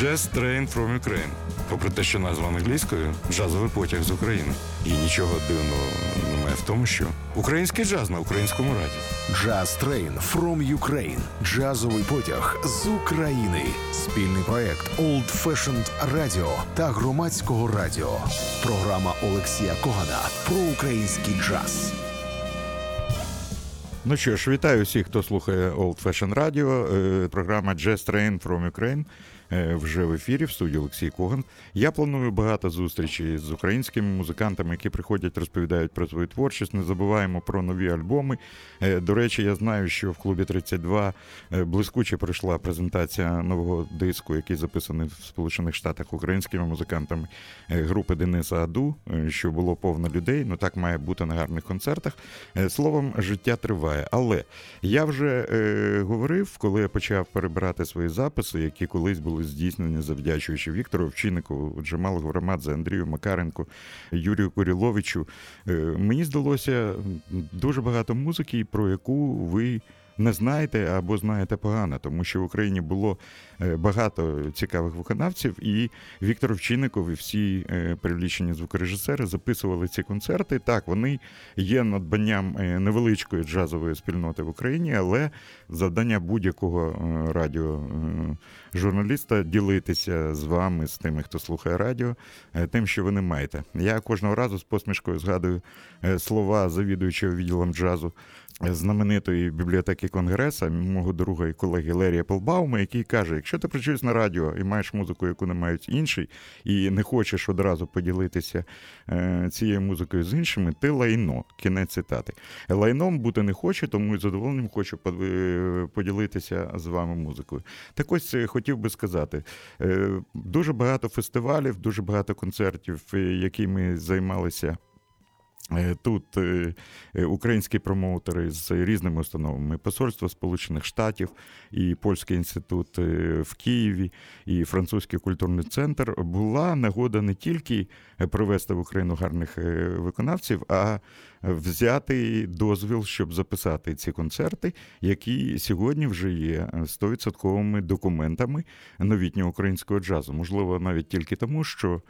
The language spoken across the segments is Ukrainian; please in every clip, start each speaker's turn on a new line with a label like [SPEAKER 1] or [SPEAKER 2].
[SPEAKER 1] Jazz Train from Ukraine. Попри те, що назва англійською джазовий потяг з України. І нічого дивного немає в тому, що український джаз на українському радіо.
[SPEAKER 2] Jazz Train from Ukraine. Джазовий потяг з України. Спільний проект Old Fashioned Radio та громадського радіо. Програма Олексія Когана про український джаз.
[SPEAKER 3] Ну що ж, вітаю всіх, хто слухає Old Fashion Radio. Е, Програма Jazz Train from Ukraine вже в ефірі в студії Олексій Коган. Я планую багато зустрічей з українськими музикантами, які приходять, розповідають про свою творчість. Не забуваємо про нові альбоми. Е, До речі, я знаю, що в клубі 32 е, блискуче пройшла презентація нового диску, який записаний в Сполучених Штатах українськими музикантами е, групи Дениса Аду, е, що було повно людей. Ну так має бути на гарних концертах. Е, Словом, життя триває. Але я вже е, говорив, коли я почав перебирати свої записи, які колись були здійснені завдячуючи Віктору Овчинникову, Джамалу Громадзе, Андрію Макаренку, Юрію Куріловичу. Е, мені здалося дуже багато музики, про яку ви. Не знаєте або знаєте погано, тому що в Україні було е, багато цікавих виконавців, і Віктор Овчинников і всі е, звукорежисери записували ці концерти. Так, вони є надбанням е, невеличкої джазової спільноти в Україні, але завдання будь-якого е, радіо е, журналіста ділитися з вами, з тими, хто слухає радіо, тим, що ви не маєте. Я кожного разу з посмішкою згадую слова завідуючого відділом джазу знаменитої бібліотеки Конгреса, мого друга і колеги Лерія Пелбаума, який каже: якщо ти працюєш на радіо і маєш музику, яку не мають інші, і не хочеш одразу поділитися е, цією музикою з іншими, ти лайно. Кінець цитати. Лайном бути не хочу, тому із задоволенням хочу е, поділитися з вами музикою. Так ось е, хотів би сказати: дуже багато фестивалів, дуже багато концертів, які ми займалися. Е, Тут е, е, українські промоутери з різними установами, Посольство Сполучених Штатів, і Польський інститут в Києві, і Французький культурний центр була нагода не тільки привезти в Україну гарних виконавців, а взяти дозвіл, щоб записати ці концерти, які сьогодні вже є 100% документами новітнього українського джазу. Можливо, навіть тільки тому, що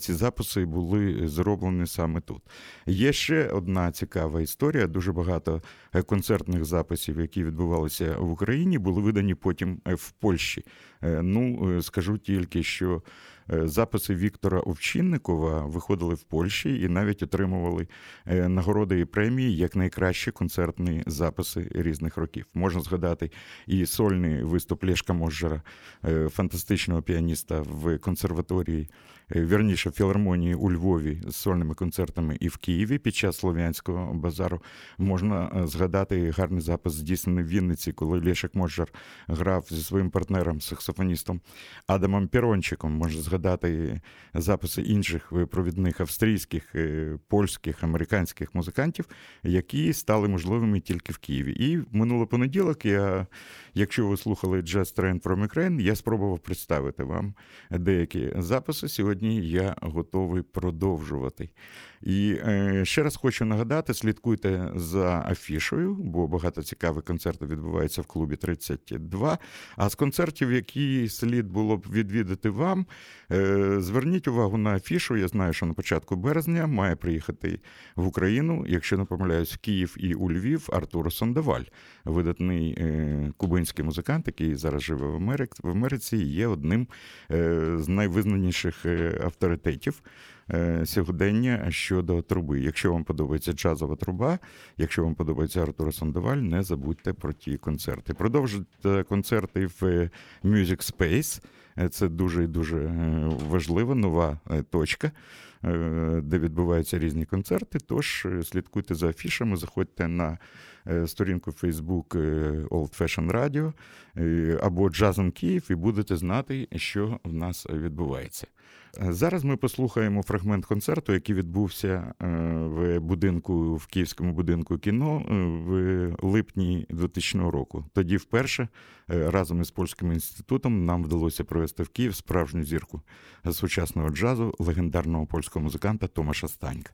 [SPEAKER 3] ці записи були зроблені саме тут. Є ще одна цікава історія. Дуже багато е, концертних записів, які відбувалися в Україні, були видані потім е, в Польщі. Е, Ну, скажу тільки, що записи Віктора Овчинникова виходили в Польщі і навіть отримували нагороди і премії як найкращі концертні записи різних років. Можна згадати і сольний виступ Лешка Можжера, е, фантастичного піаніста в консерваторії, вірніше філармонії у Львові з сольними концертами і в Києві під час слов'янського базару. Можна е, згадати гарний запис, здійснений в Вінниці, коли Лешек Можжер грав зі своїм партнером, саксофоністом Адамом Пірончиком. Можна згадати записи інших е, провідних австрійських, е, польських, американських музикантів, які стали можливими тільки в Києві. І в минулий понеділок я, якщо ви слухали Jazz Train from Ukraine, я спробував представити вам деякі записи. Сьогодні я готовий продовжувати. І е, ще раз хочу нагадати: слідкуйте за афішою, бо багато цікавих концертів відбувається в клубі 32. А з концертів, які слід було б відвідати вам, е, зверніть увагу на афішу. Я знаю, що на початку березня має приїхати в Україну, якщо не помиляюсь, Київ і у Львів Артуро Сандаваль, видатний е, кубинський музикант, який зараз живе в Америці, є одним з найвизнаніших авторитетів сьогодення щодо труби. Якщо вам подобається джазова труба, якщо вам подобається Артур Сандоваль, не забудьте про ті концерти. Продовжуйте концерти в е, Music Space. Е, Це дуже і дуже е, важлива нова е, точка, е, де відбуваються різні концерти. Тож е, слідкуйте за афішами, заходьте на е, сторінку Facebook е, Old Fashion Radio е, або Джазом Київ і будете знати, що в нас відбувається. Зараз ми послухаємо фрагмент концерту, який відбувся е, в будинку в Київському будинку кіно е, в липні 2000 року. Тоді вперше разом із польським інститутом нам вдалося провести в Київ справжню зірку сучасного джазу легендарного польського музиканта Томаша Станька.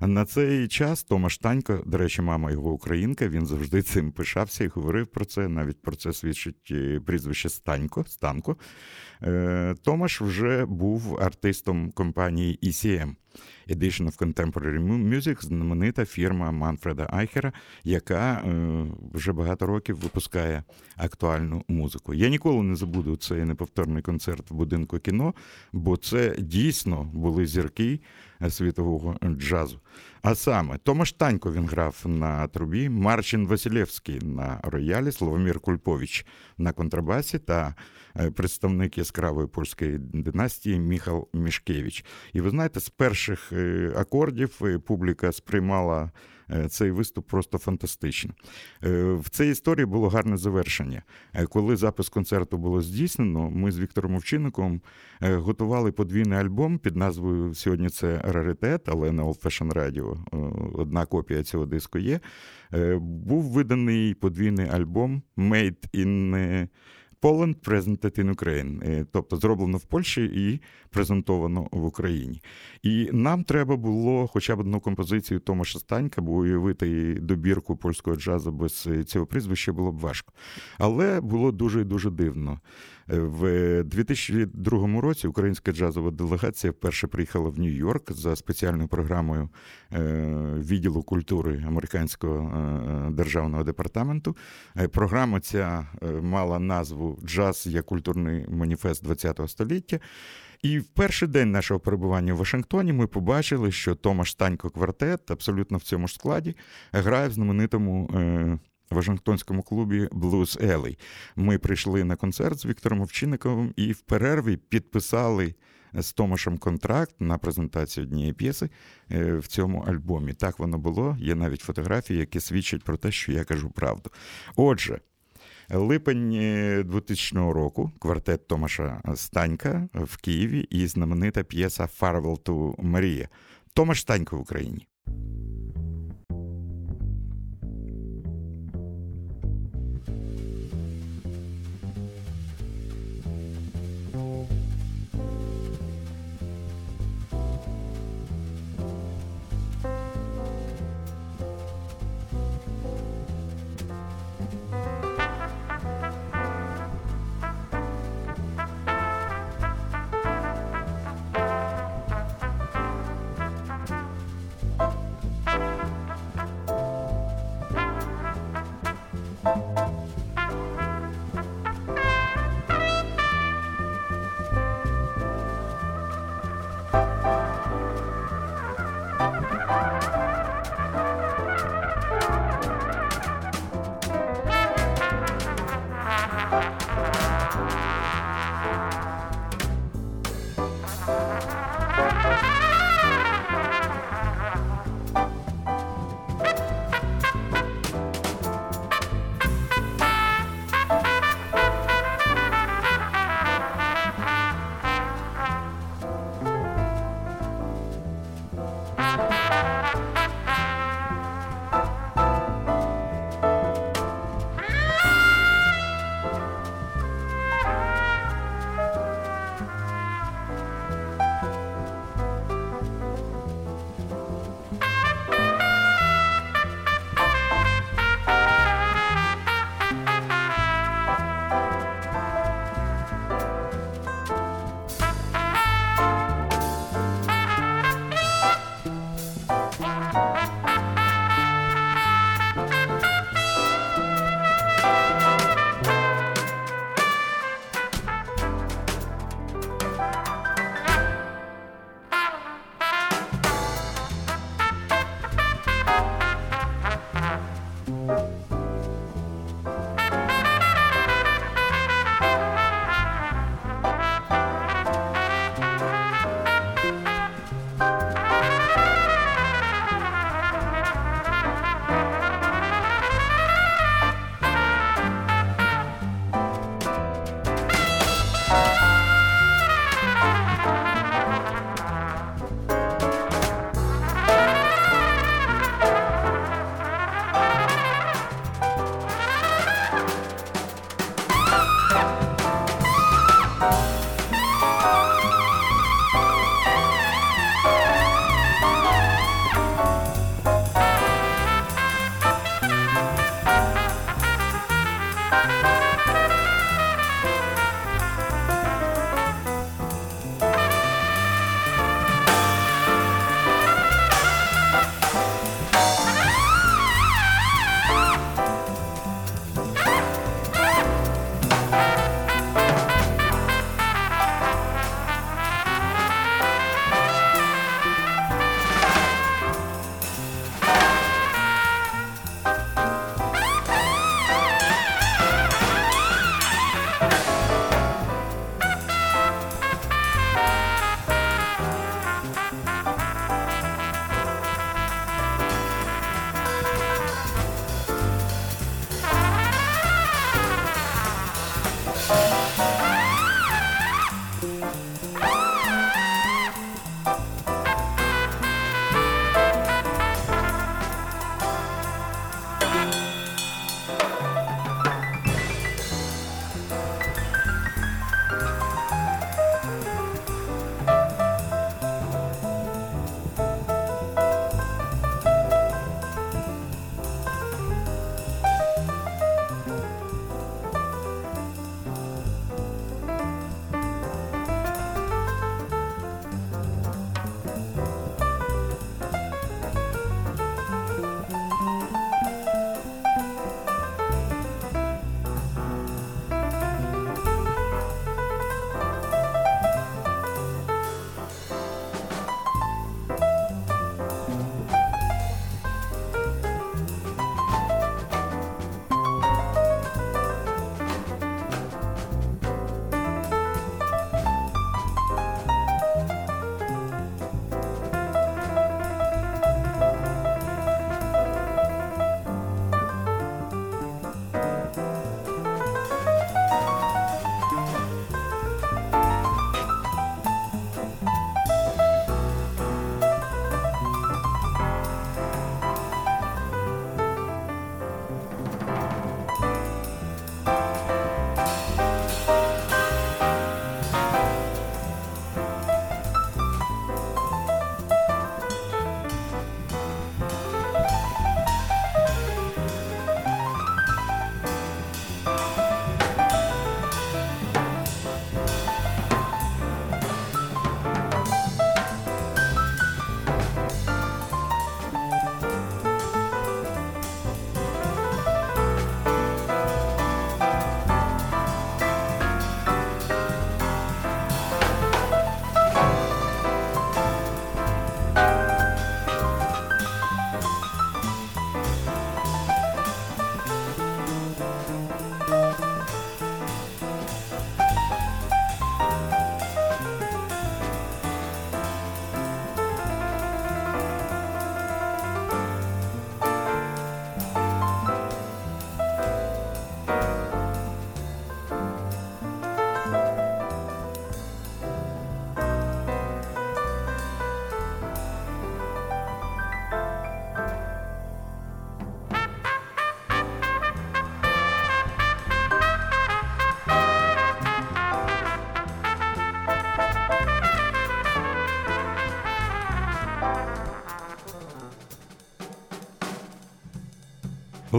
[SPEAKER 3] На цей час Томаш Станько, до речі, мама його українка, він завжди цим пишався і говорив про це. Навіть про це свідчить е, прізвище Станько. Станко. Е, Томаш вже був артистом компанії ECM. Edition of Contemporary Music, знаменита фірма Манфреда Айхера, яка е, вже багато років випускає актуальну музику. Я ніколи не забуду цей неповторний концерт в будинку кіно, бо це дійсно були зірки світового джазу. А саме Томаш Танько він грав на трубі, Марчин Василєвський на роялі, Словомір Кульпович на контрабасі та е, представник яскравої польської династії Міхал Мішкевич. І ви знаєте, з перших е, акордів е, публіка сприймала цей виступ просто фантастичний. Е, в цій історії було гарне завершення. Е, коли запис концерту було здійснено, ми з Віктором Овчинником готували подвійний альбом під назвою Сьогодні це раритет, але на Old Fashion Radio одна копія цього диску є. Був виданий подвійний альбом Made in Poland Presented in Ukraine, е, тобто зроблено в Польщі і презентовано в Україні. І нам треба було хоча б одну композицію Томаша Станька, бо уявити добірку польського джазу без цього прізвища було б важко. Але було дуже дуже дивно. В 2002 році українська джазова делегація вперше приїхала в Нью-Йорк за спеціальною програмою е, відділу культури американського е, державного департаменту. Е, програма ця мала назву Джаз як культурний маніфест ХХ століття. І в перший день нашого перебування в Вашингтоні ми побачили, що Томаш Станько квартет абсолютно в цьому ж складі грає в знаменитому Вашингтонському клубі Blues Alley. Ми прийшли на концерт з Віктором Овчинниковим і в перерві підписали з Томашем контракт на презентацію однієї п'єси е, в цьому альбомі. Так воно було. Є навіть фотографії, які свідчать про те, що я кажу правду. Отже. Липень 2000 е, року квартет Томаша Станька в Києві і знаменита п'єса «Farewell to Maria». Томаш Станько в Україні.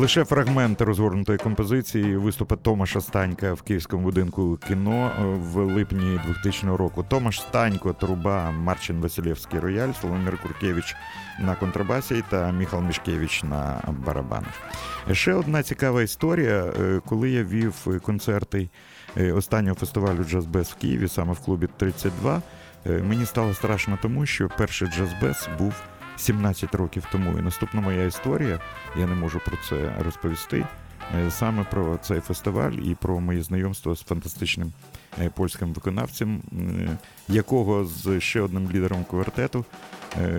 [SPEAKER 3] Лише фрагмент розгорнутої композиції виступу Томаша Станька в Київському будинку кіно е, в липні 2000 року. Томаш Станько, труба, Марчин Василєвський рояль, Славомір Куркевич на контрабасі та Міхал Мішкевич на барабанах. Ще одна цікава історія, е, коли я вів концерти е, останнього фестивалю Джаз Без в Києві, саме в клубі 32. Мені стало страшно тому, що перший Джаз Без був 17 років тому. І наступна моя історія, я не можу про це розповісти. Е, саме про цей фестиваль і про моє знайомство з фантастичним е, польським виконавцем, е, якого з ще одним лідером квартету,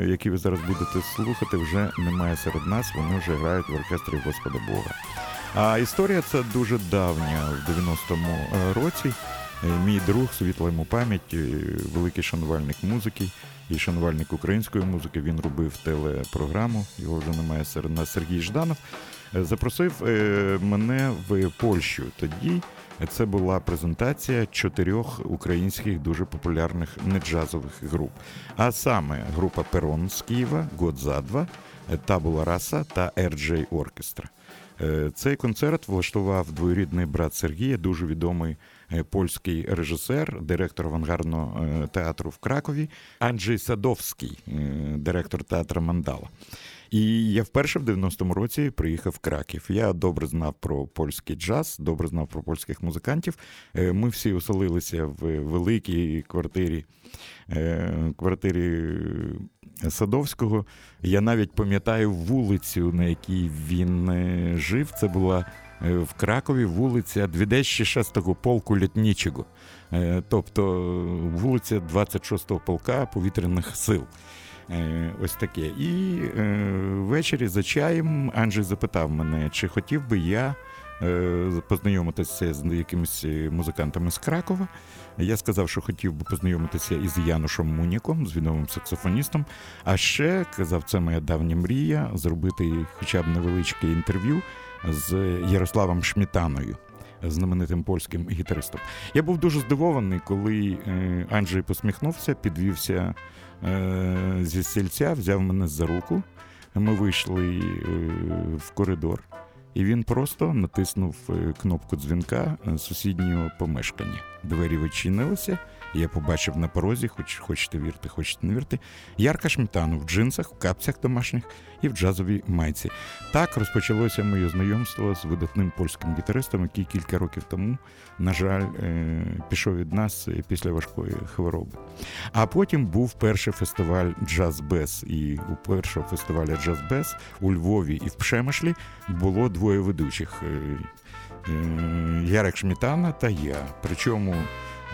[SPEAKER 3] який ви зараз будете слухати, вже немає серед нас. Вони вже грають в оркестрі Господа Бога. А історія ця дуже давня в 90-му році. Мій друг, світла йому пам'ять, великий шанувальник музики і шанувальник української музики. Він робив телепрограму, його вже немає серед нас Сергій Жданов. Е, запросив е, мене в Польщу. Тоді це була презентація чотирьох українських дуже популярних неджазових груп. А саме група Перон з Києва, Годзадва, Табула Раса та RJ Оркестра. Е, цей концерт влаштував двоюрідний брат Сергія, дуже відомий Е, польський режисер, директор авангардного е, театру в Кракові, Анджей Садовський, е, директор театру Мандала. І я вперше в 90-му році приїхав в Краків. Я добре знав про польський джаз, добре знав про польських музикантів. Ми всі оселилися в великій квартирі квартирі Садовського. Я навіть пам'ятаю вулицю, на якій він жив. Це була Е, в Кракові вулиця 206 полку Літнічого, е, тобто вулиця 26-го полка повітряних сил. Е, ось таке. І ввечері за чаєм Анджей запитав мене, чи хотів би я познайомитися з якимись музикантами з Кракова. Я сказав, що хотів би познайомитися із Янушем Муніком, з відомим саксофоністом. А ще казав, це моя давня мрія зробити хоча б невеличке інтерв'ю з Ярославом Шмітаною. Знаменитим польським гітаристом. Я був дуже здивований, коли е, Анджей посміхнувся, підвівся е, зі стільця, взяв мене за руку. Ми вийшли е, в коридор, і він просто натиснув кнопку дзвінка сусіднього помешкання. Двері відчинилися, я побачив на порозі, хоч хочете вірити, хочете не вірити, Ярка Шмітану в джинсах, в капцях домашніх і в джазовій майці. Так розпочалося моє знайомство з видатним польським гітаристом, який кілька років тому, на жаль, е, пішов від нас після важкої хвороби. А потім був перший фестиваль Джаз Бес. І у першого фестиваля Джаз Бес у Львові і в Пшемишлі було двоє ведучих. Е, е, Шмітана та я. Причому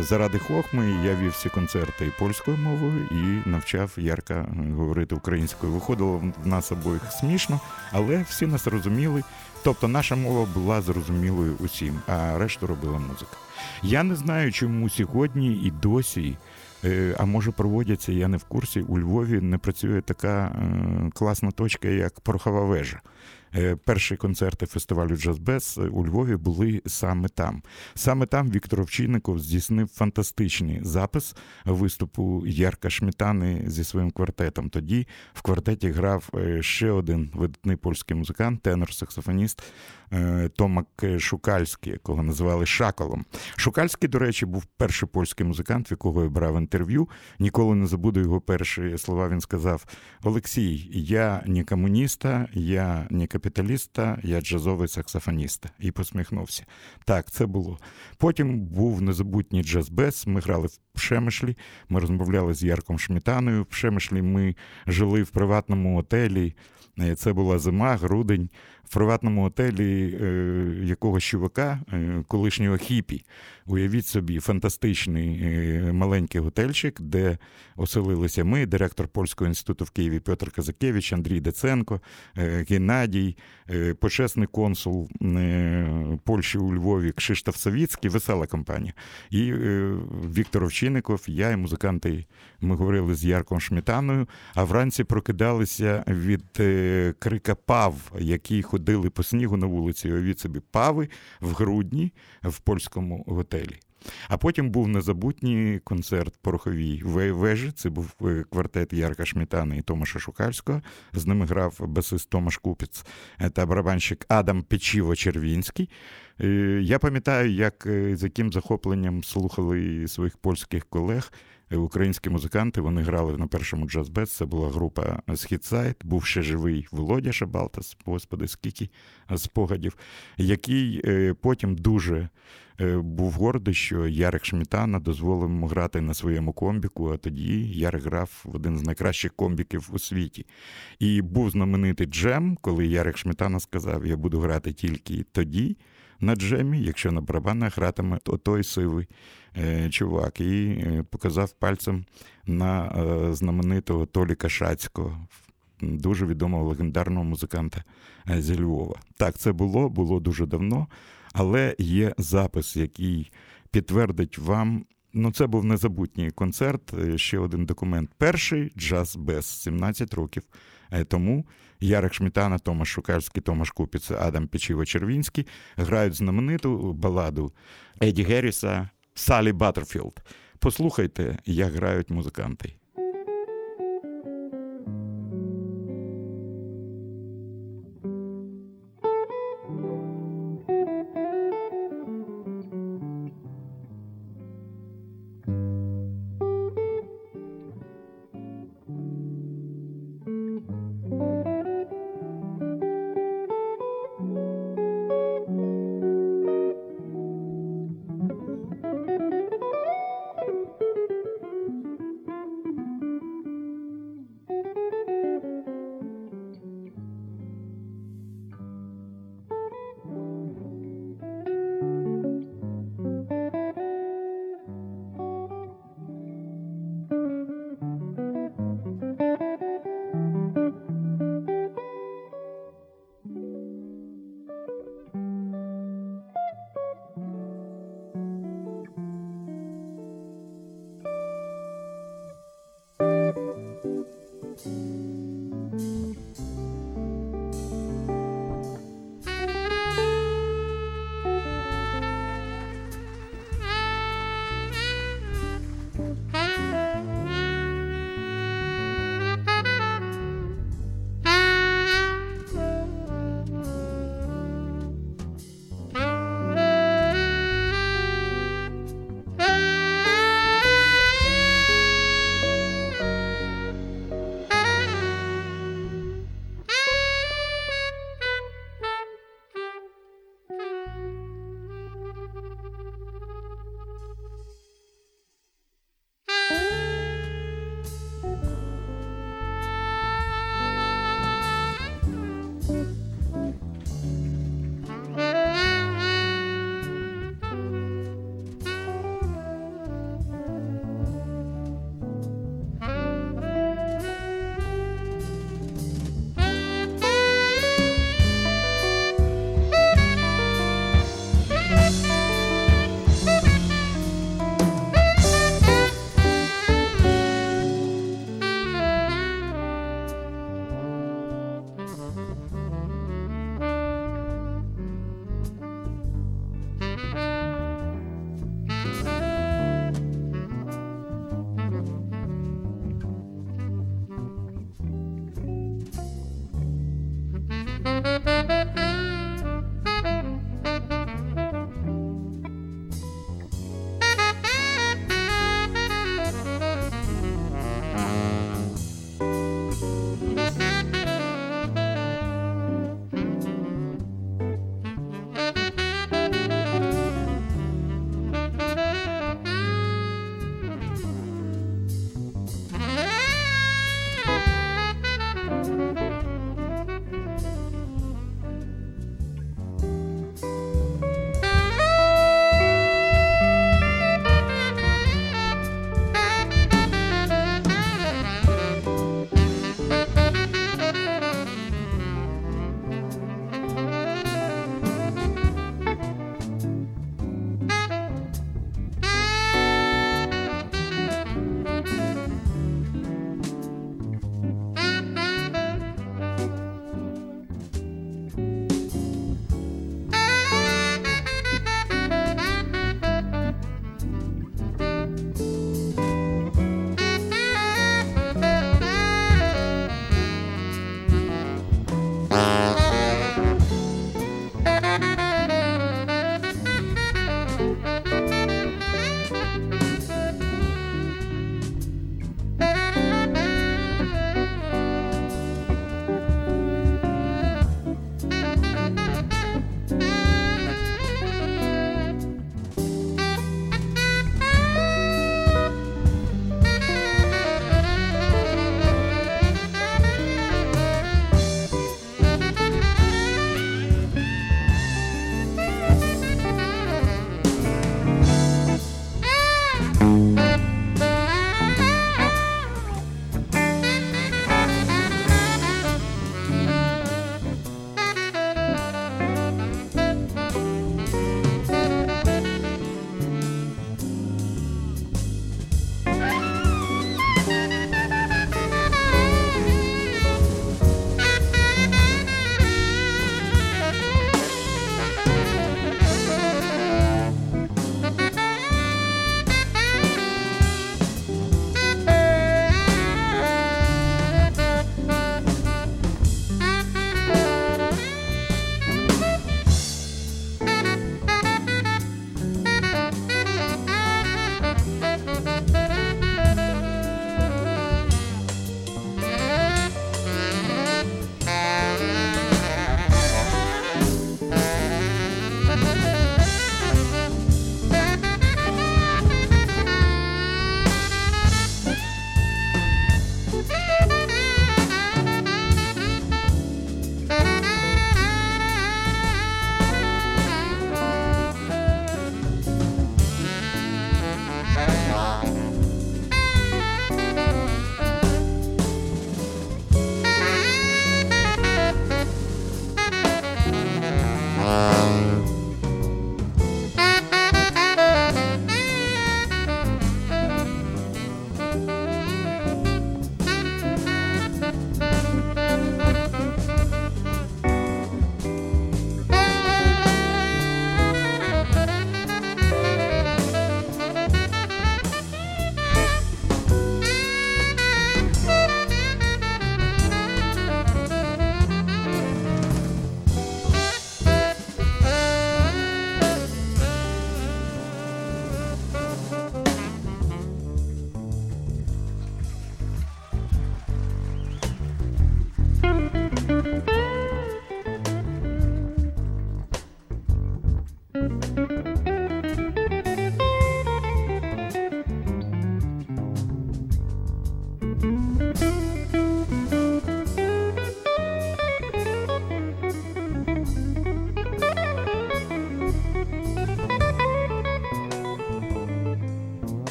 [SPEAKER 3] Заради хохми я вів всі концерти польською мовою і навчав Ярка говорити українською. Виходило в нас обоїх смішно, але всі нас розуміли. Тобто наша мова була зрозумілою усім, а решту робила музика. Я не знаю, чому сьогодні і досі. Е, а може проводяться, я не в курсі. У Львові не працює така е, класна точка, як порохова вежа. Е, перші концерти фестивалю Джаз Без у Львові були саме там. Саме там Віктор Овчинников здійснив фантастичний запис виступу Ярка Шмітани зі своїм квартетом. Тоді в квартеті грав е, ще один видатний польський музикант, тенор-саксофоніст Томек Шукальський, якого називали Шакалом. Шукальський, до речі, був перший польський музикант, в якого я брав інтерв'ю. Ніколи не забуду його перші слова. Він сказав: Олексій, я не комуніста, я не капіталіста, я джазовий саксофоніст. І посміхнувся. Так, це було. Потім був незабутній джаз-бес. Ми грали в Пшемишлі, ми розмовляли з Ярком Шмітаною. В Пшемишлі ми жили в приватному отелі. Е, це була зима, грудень в приватному отелі е, якогось чувака, е, колишнього хіпі. Уявіть собі, фантастичний е, маленький готельчик, де оселилися ми, директор Польського інституту в Києві Петр Казакевич, Андрій Деценко, е, Геннадій, е, почесний консул е, Польщі у Львові Кшиштоф Савіцький, весела компанія. І Віктор Овчинников, я і музиканти. Ми говорили з Ярком Шмітаною, а вранці прокидалися від крика пав, який ходили по снігу на вулиці. Уявіть собі, пави в грудні в польському готелі. А потім був незабутній концерт пороховій вежі. Це був е, квартет Ярка Шмітани і Томаша Шукальського. З ними грав басист Томаш Купіц та барабанщик Адам Печіво-Червінський. Я пам'ятаю, як з яким захопленням слухали своїх польських колег. Українські музиканти вони грали на першому Джаз Без. Це була група Східсайд, був ще живий Володя Шабалтас, господи, скільки спогадів, який потім дуже був гордий, що Ярик Шмітана дозволив йому грати на своєму комбіку, а тоді Ярик грав в один з найкращих комбіків у світі. І був знаменитий джем, коли Ярик Шмітана сказав: Я буду грати тільки тоді на джемі, якщо на барабанах гратиме той сивий е, чувак, і е, показав пальцем на е, знаменитого Толіка Шацького, дуже відомого легендарного музиканта зі Львова. Так, це було, було дуже давно, але є запис, який підтвердить вам. Ну, це був незабутній концерт. Ще один документ. Перший Джаз Без 17 років тому. Ярик Шмітана, Томаш Шукальський, Томаш Купіц, Адам Печіво-Червінський грають знамениту баладу Еді Герріса Салі Баттерфілд. Послухайте, як грають музиканти.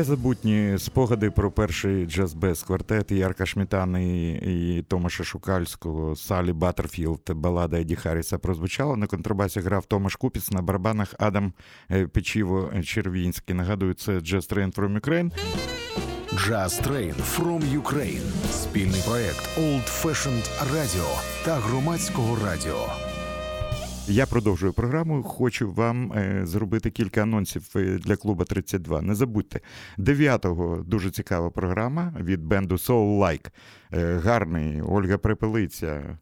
[SPEAKER 3] Незабутні спогади про перший Джаз Без квартет Ярка Шмітани і Томаша Шукальського, Салі Баттерфілд, балада Еді Харріса прозвучала. На контрабасі грав Томаш Купіц, на барабанах Адам е, Печіво Червінський. Нагадую, це Jazz Train from Ukraine.
[SPEAKER 2] Jazz Train from Ukraine. Спільний проект Old Fashioned Radio та громадського радіо.
[SPEAKER 3] Я продовжую програму. Хочу вам е, зробити кілька анонсів е, для клуба 32. Не забудьте, 9-го дуже цікава програма від бенду Soul Like. Е, гарний Ольга Препелиця.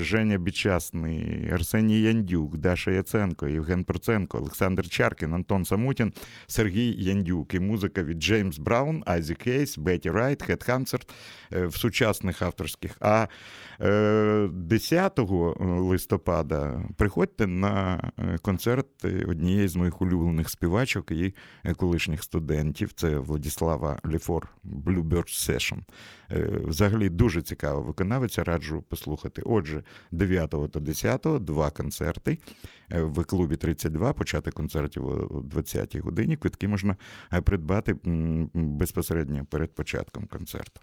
[SPEAKER 3] Женя Бічасний, Арсеній Яндюк, Даша Яценко, Євген Проценко, Олександр Чаркін, Антон Самутін, Сергій Яндюк і музика від Джеймс Браун, Айзек Гейс, Бетті Райт, Хедхантерс в сучасних авторських. А 10 листопада приходьте на концерт однієї з моїх улюблених співачок і колишніх студентів. Це Владіслава Ліфор Bluebird Session. Взагалі дуже цікава виконавиця, раджу послухати. Отже, 9 та 10 два концерти в клубі 32, почати концертів о 20-й годині. Квитки можна придбати безпосередньо перед початком концерту.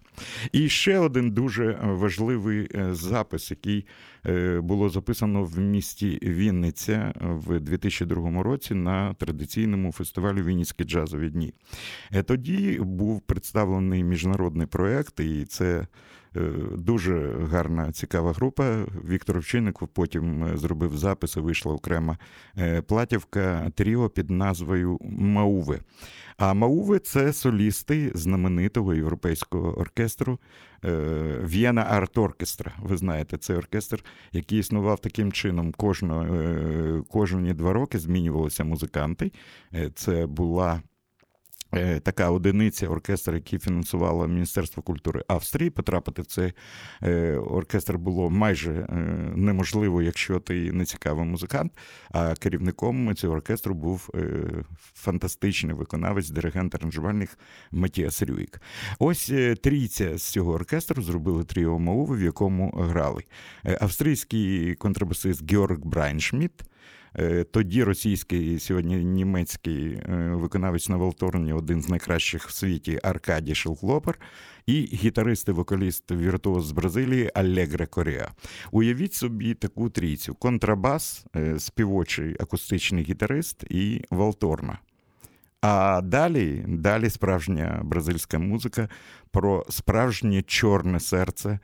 [SPEAKER 3] І ще один дуже важливий запис, який було записано в місті Вінниця в 2002 році на традиційному фестивалі Вінницькі джазові дні. Тоді був представлений міжнародний проект, і це. Дуже гарна, цікава група. Віктор Овчинников потім зробив запис і вийшла окрема платівка Тріо під назвою Мауви. А Мауви це солісти знаменитого європейського оркестру В'єна Арт Оркестра. Ви знаєте, це оркестр, який існував таким чином. Кожно, кожні два роки змінювалися музиканти. Це була Така одиниця оркестр, який фінансувало Міністерство культури Австрії. Потрапити в цей оркестр було майже неможливо, якщо ти не цікавий музикант. А керівником цього оркестру був фантастичний виконавець, диригент аранжувальник Матіас Рюїк. Ось трійця з цього оркестру зробили тріо Мауви, в якому грали австрійський контрабасист Георг Брайншмідт, тоді російський, сьогодні німецький виконавець на Волторні, один з найкращих в світі Аркадій Шелклопер, і гітарист і вокаліст віртуоз з Бразилії Аллегра Коріа. Уявіть собі таку трійцю: контрабас, співочий акустичний гітарист і Волторна. А далі, далі справжня бразильська музика про справжнє чорне серце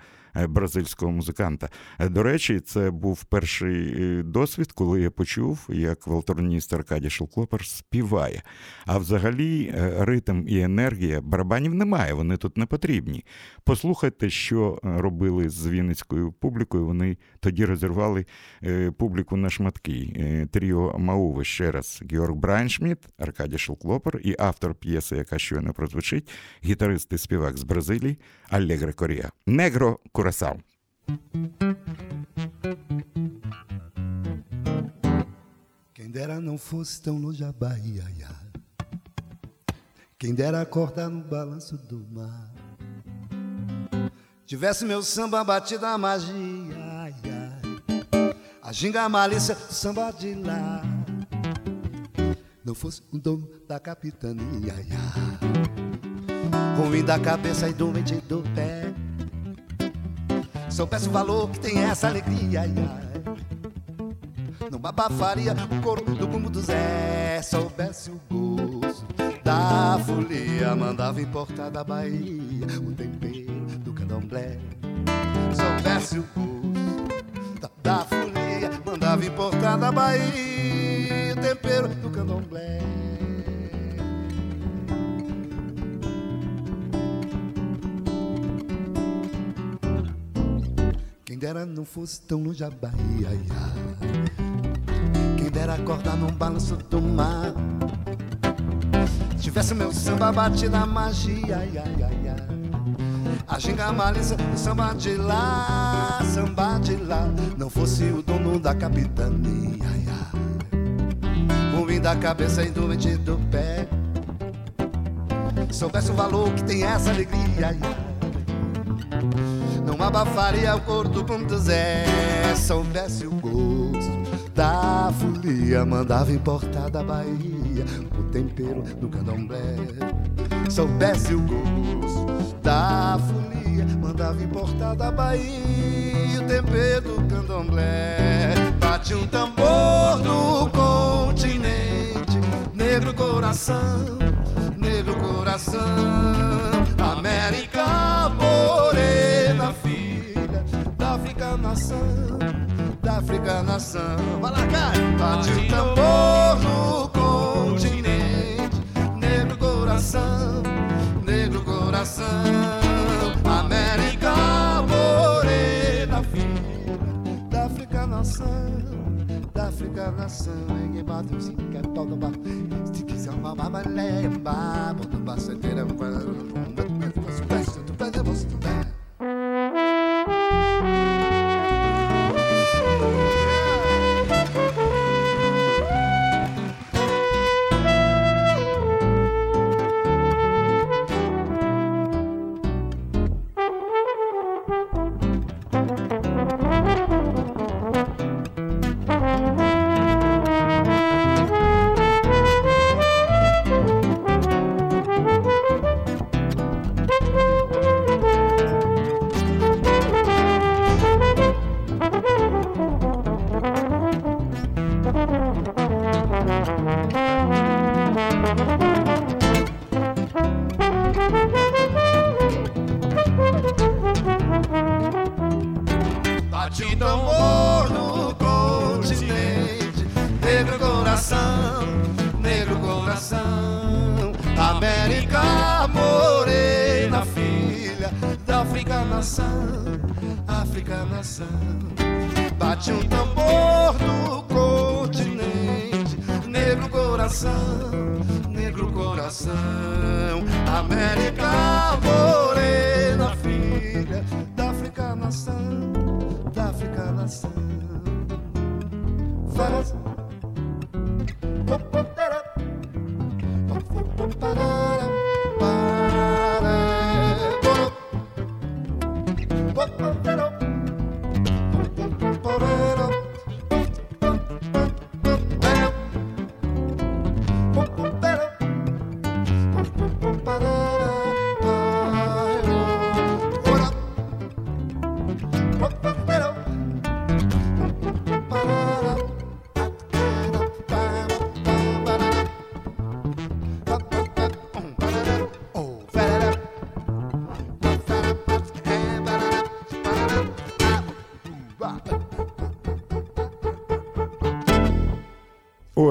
[SPEAKER 3] бразильського музиканта. До речі, це був перший досвід, коли я почув, як валторніст Аркадій Шелклопер співає. А взагалі, ритм і енергія барабанів немає, вони тут не потрібні. Послухайте, що робили з вінницькою публікою. Вони тоді розірвали публіку на шматки. Тріо Мауви ще раз Георг Брайншмідт, Аркадій Шелклопер і автор п'єси, яка щойно прозвучить, гітарист і співак з Бразилії Аллегра Корія. Негро coração.
[SPEAKER 4] Quem dera não fosse tão longe a Bahia, quem dera acordar no balanço do mar. Tivesse meu samba batido a magia, a ginga a malícia, samba de lá. Não fosse um dono da capitania, ruim da cabeça e doente do pé. Soubesse o valor que tem essa alegria, ai, ai. Não abafaria o couro do bumbo do Zé. Soubesse o gosto da folia, mandava importar da Bahia o tempero do candomblé. Soubesse o gosto da, da folia, mandava importar da Bahia o tempero do candomblé. Dera não fosse tão longe a Bahia, ia. Quem dera acordar num balanço do mar. Tivesse meu samba batido a magia, ia, ia, ia. A ginga malícia, o samba de lá, samba de lá. Não fosse o dono da capitania, ia. Ruim da cabeça e doente do pé. Soubesse o valor que tem essa alegria, ia. Não abafaria o cor do bom do Zé Soubesse o gosto da folia Mandava importar da Bahia o tempero do candomblé. Soubesse o gosto da folia, mandava importar da Bahia o tempero do candomblé. Bate um tambor no continente, negro coração, negro coração, América nação da África nação. Vai lá, cara! Bate o tambor no continente, negro coração, negro coração. América morena, filha da África nação, da África nação. Ninguém bate o cinco, é pau do bar. Se quiser uma babalé, um babo, do baceteira, um barulho, um beijo, um beijo, um beijo, Nação, África nação. Bate um tambor no continente, negro coração, negro coração, América morena, filha da África nação, da África nação.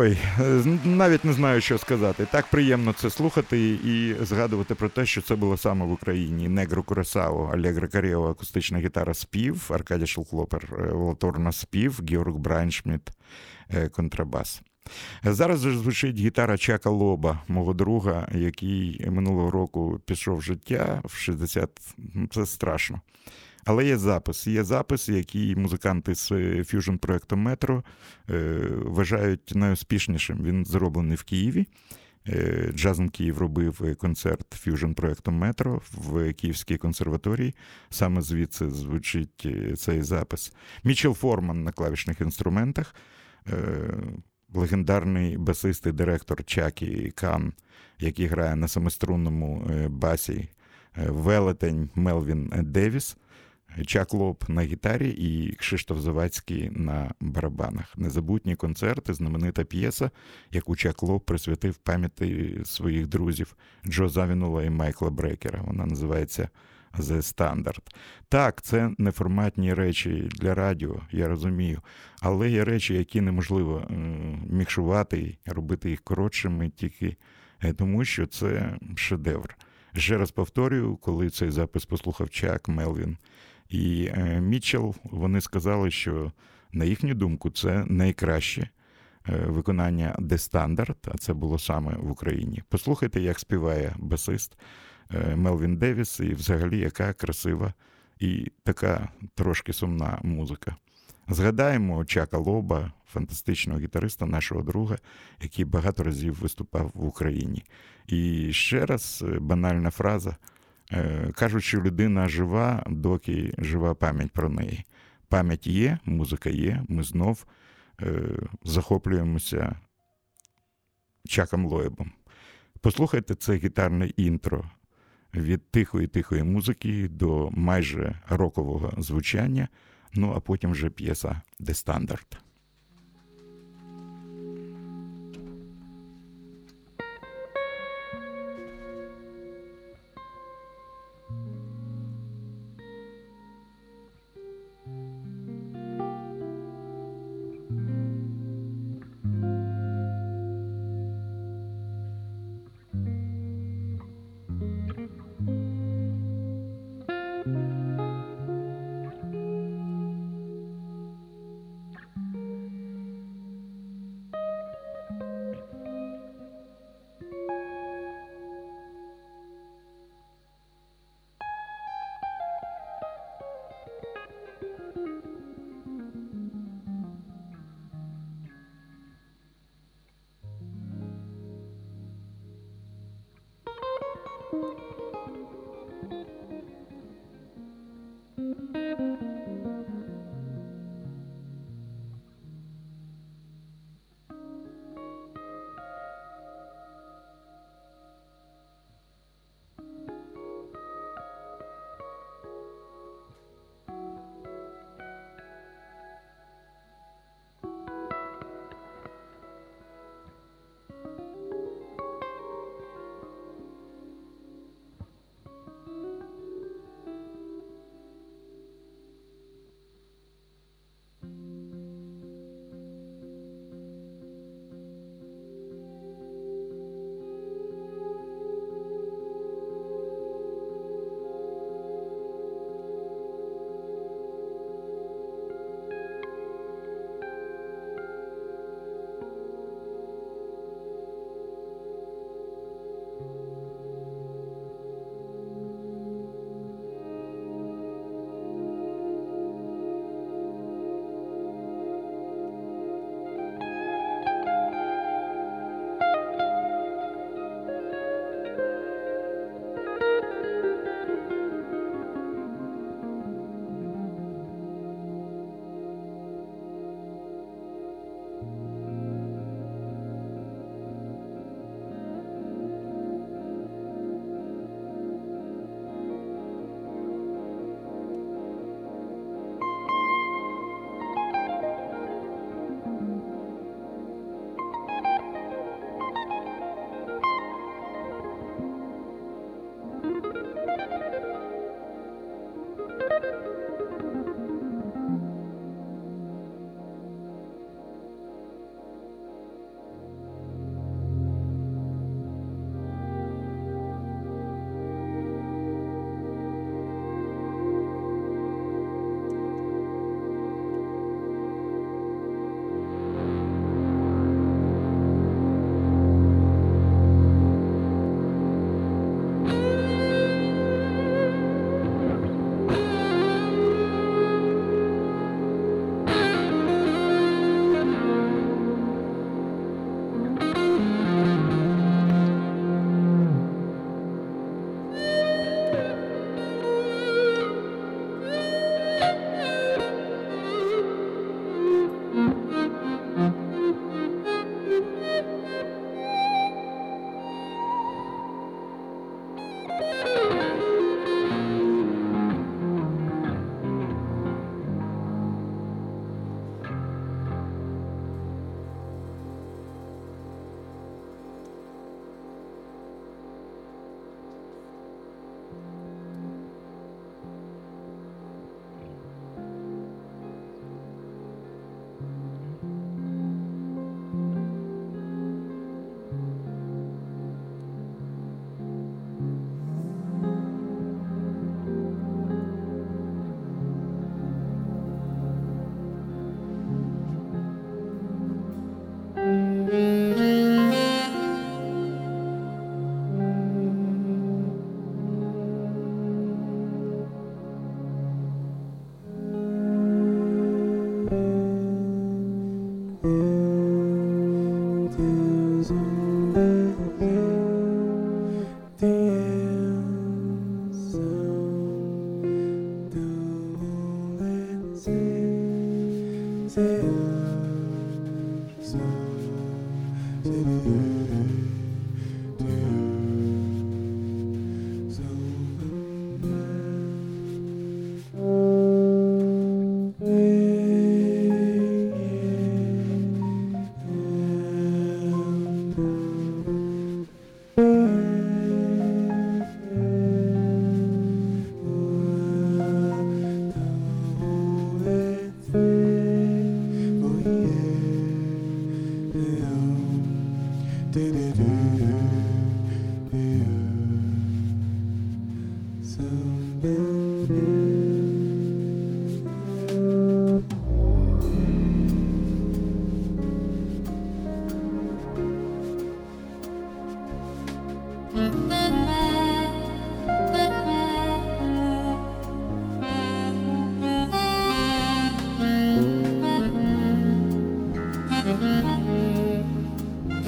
[SPEAKER 3] Ой, е, навіть не знаю, що сказати. Так приємно це слухати і згадувати про те, що це було саме в Україні. Негро Курасао, Алегра Карєва, акустична гітара спів, Аркадій Шелклопер, е, Волторна спів, Георг Брайншміт, е, контрабас. Зараз же звучить гітара Чака Лоба, мого друга, який минулого року пішов в життя в 60. ну, Це страшно. Але є запис. Є запис, який музиканти з фьюжн проекту Метро е, вважають найуспішнішим. Він зроблений в Києві. Е, Jazz in Kiev робив концерт фьюжн проекту Метро в Київській консерваторії. Саме звідси звучить е, цей запис. Мічел Форман на клавішних інструментах. Е, легендарний басист і директор Чакі Кан, який грає на семиструнному е, басі, е, велетень Мелвін Девіс, Чак Лоб на гітарі і Кшиштоф Завадський на барабанах. Незабутні концерти, знаменита п'єса, яку Чак Лоб присвятив пам'яті своїх друзів Джо Завінула і Майкла Брекера. Вона називається The Standard. Так, це неформатні речі для радіо, я розумію. Але є речі, які неможливо е, мікшувати, робити їх коротшими тільки е, тому, що це шедевр. Ще раз повторюю, коли цей запис послухав Чак, Мелвін і е, Мітчелл, вони сказали, що на їхню думку це найкраще е, виконання The Standard, а це було саме в Україні. Послухайте, як співає басист е, Мелвін Девіс, і взагалі яка красива і така трошки сумна музика. Згадаємо Чака Лоба, фантастичного гітариста, нашого друга, який багато разів виступав в Україні. І ще раз банальна фраза. Е, Кажуть, що людина жива, доки жива пам'ять про неї. Пам'ять є, музика є, ми знов е, захоплюємося
[SPEAKER 5] Чаком Лоєбом. Послухайте це гітарне інтро від тихої тихої музики до майже рокового звучання. Ну а потім вже п'єса «Де стандарт».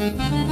[SPEAKER 3] Música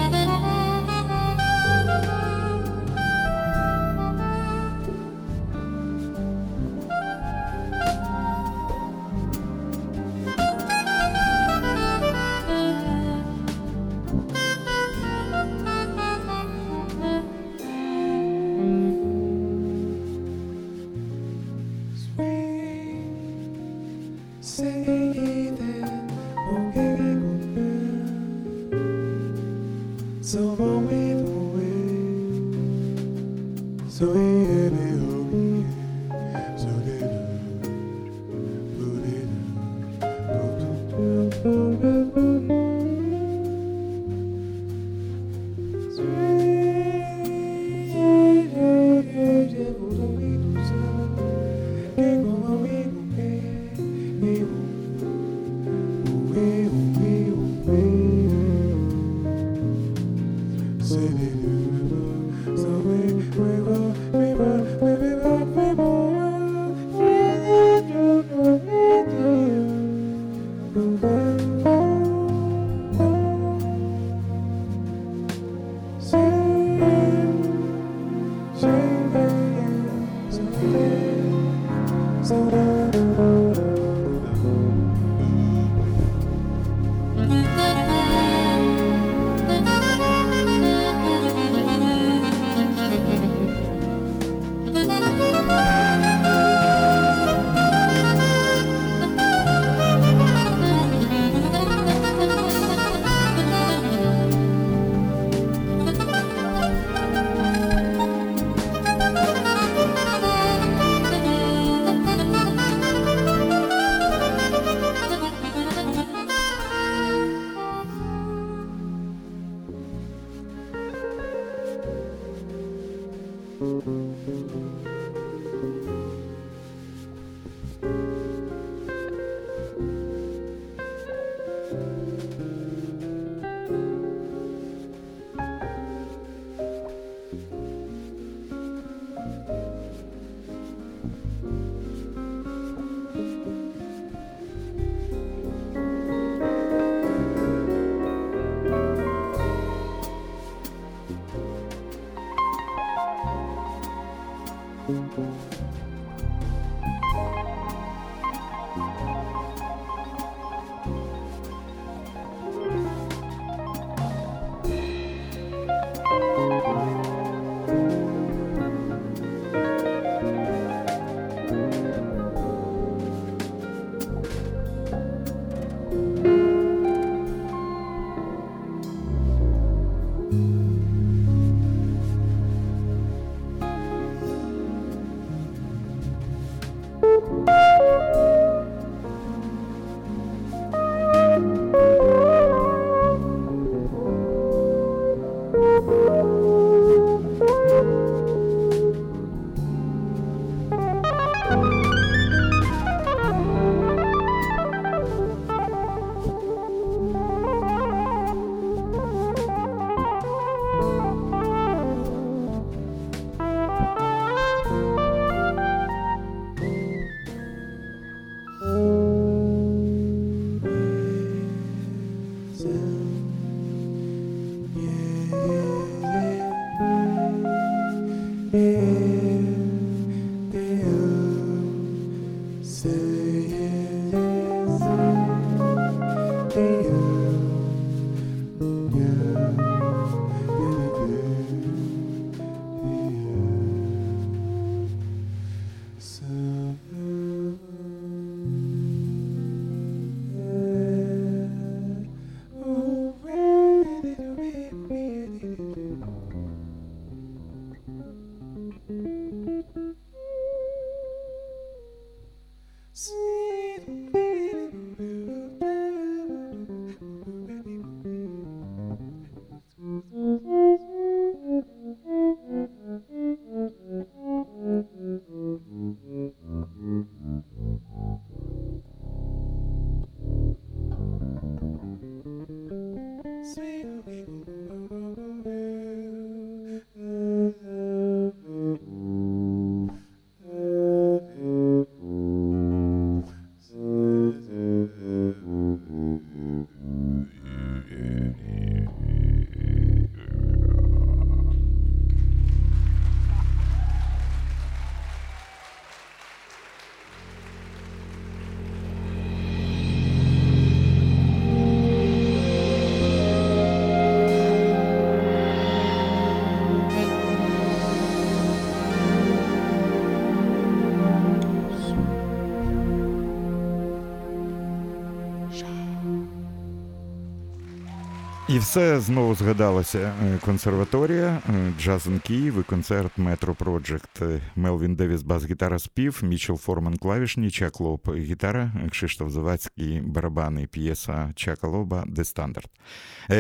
[SPEAKER 3] Все знову згадалася е, консерваторія, е, Jazz in Kiev і концерт Metro Project. Мелвін Девіс бас-гітара спів, Мічел Форман клавішні, Чак Лоб гітара, Кшиштоф Завадський барабани, п'єса Чака Лоба The Standard.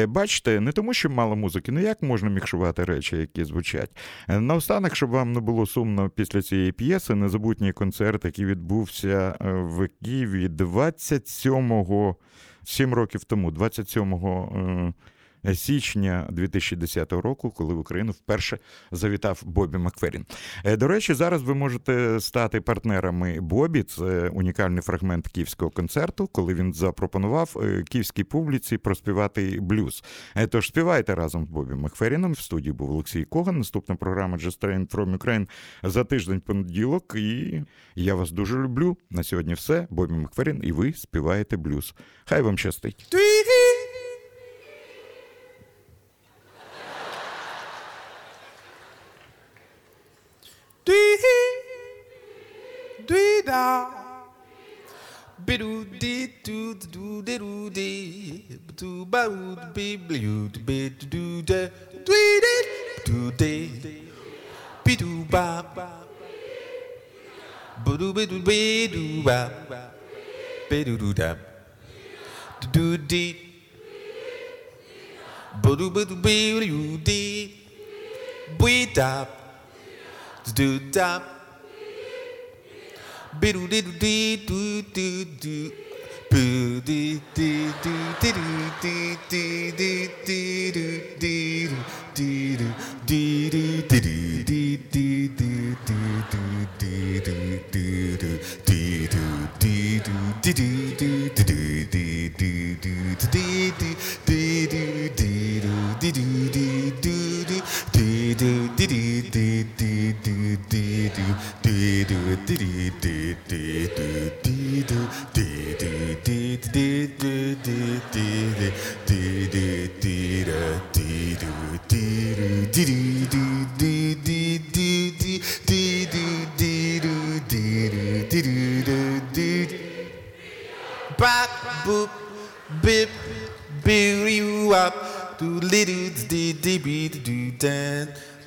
[SPEAKER 3] Бачите, не тому, що мало музики, ну як можна мікшувати речі, які звучать. Е, наостанок, щоб вам не було сумно після цієї п'єси, незабутній концерт, який відбувся в Києві 27 7 років тому, 27 січня 2010 року, коли в Україну вперше завітав Бобі Макферін. Е, до речі, зараз ви можете стати партнерами Бобі. Це унікальний фрагмент київського концерту, коли він запропонував е, київській публіці проспівати блюз. Е, тож співайте разом з Бобі Макферіном. В студії був Олексій Коган. Наступна програма Just Train from Ukraine за тиждень понеділок. І я вас дуже люблю. На сьогодні все. Бобі Макферін, і ви співаєте блюз. Хай вам щастить.
[SPEAKER 6] dida. Bidu di do do do di do ba bi blu bi do de do di do de bidu ba ba bidu bidu bidu ba bidu do da do di bidu da, bidu da, bui da do da do do do. doo doo doo. Boo dee dee doo dee doo dee dee dee doo dee doo dee doo dee doo dee doo dee dee doo dee doo dee doo dee doo dee doo dee doo dee doo dee doo dee doo dee doo dee doo dee doo dee doo do do do do do do do do do do do do do do do Back boop bip boo wop do little dee dee dee do dan.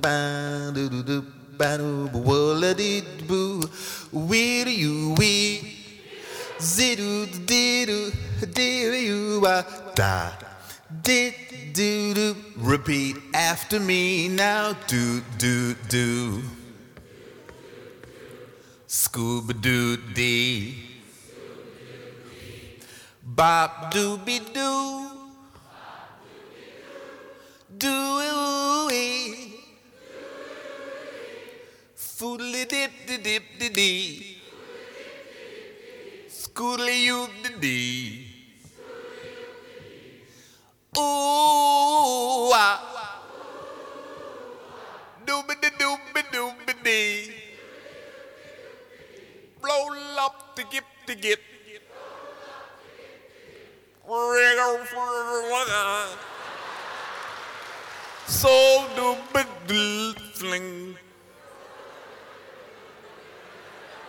[SPEAKER 6] Bye. banu waladi boo wee you wee zidu didu didu you da did do do repeat after me now do do do Scooba doo dee. Bop dooby doo. Foodly dip de dip de dee Scoodly you de dee Ooh ah Dooby de dooby dooby dee Roll up the gip the gip. So do bid fling.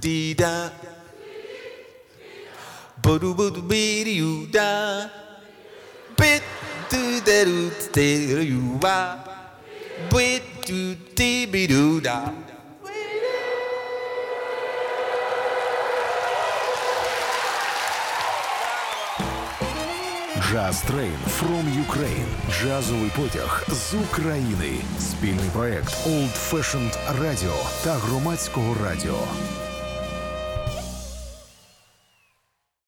[SPEAKER 6] di da ba do ba do da. Bit do da do da you ba. Bit do dee be do da.
[SPEAKER 2] Jazz Train from Ukraine. Джазовий потяг з України. Спільний проект Old Fashioned Radio та громадського радіо.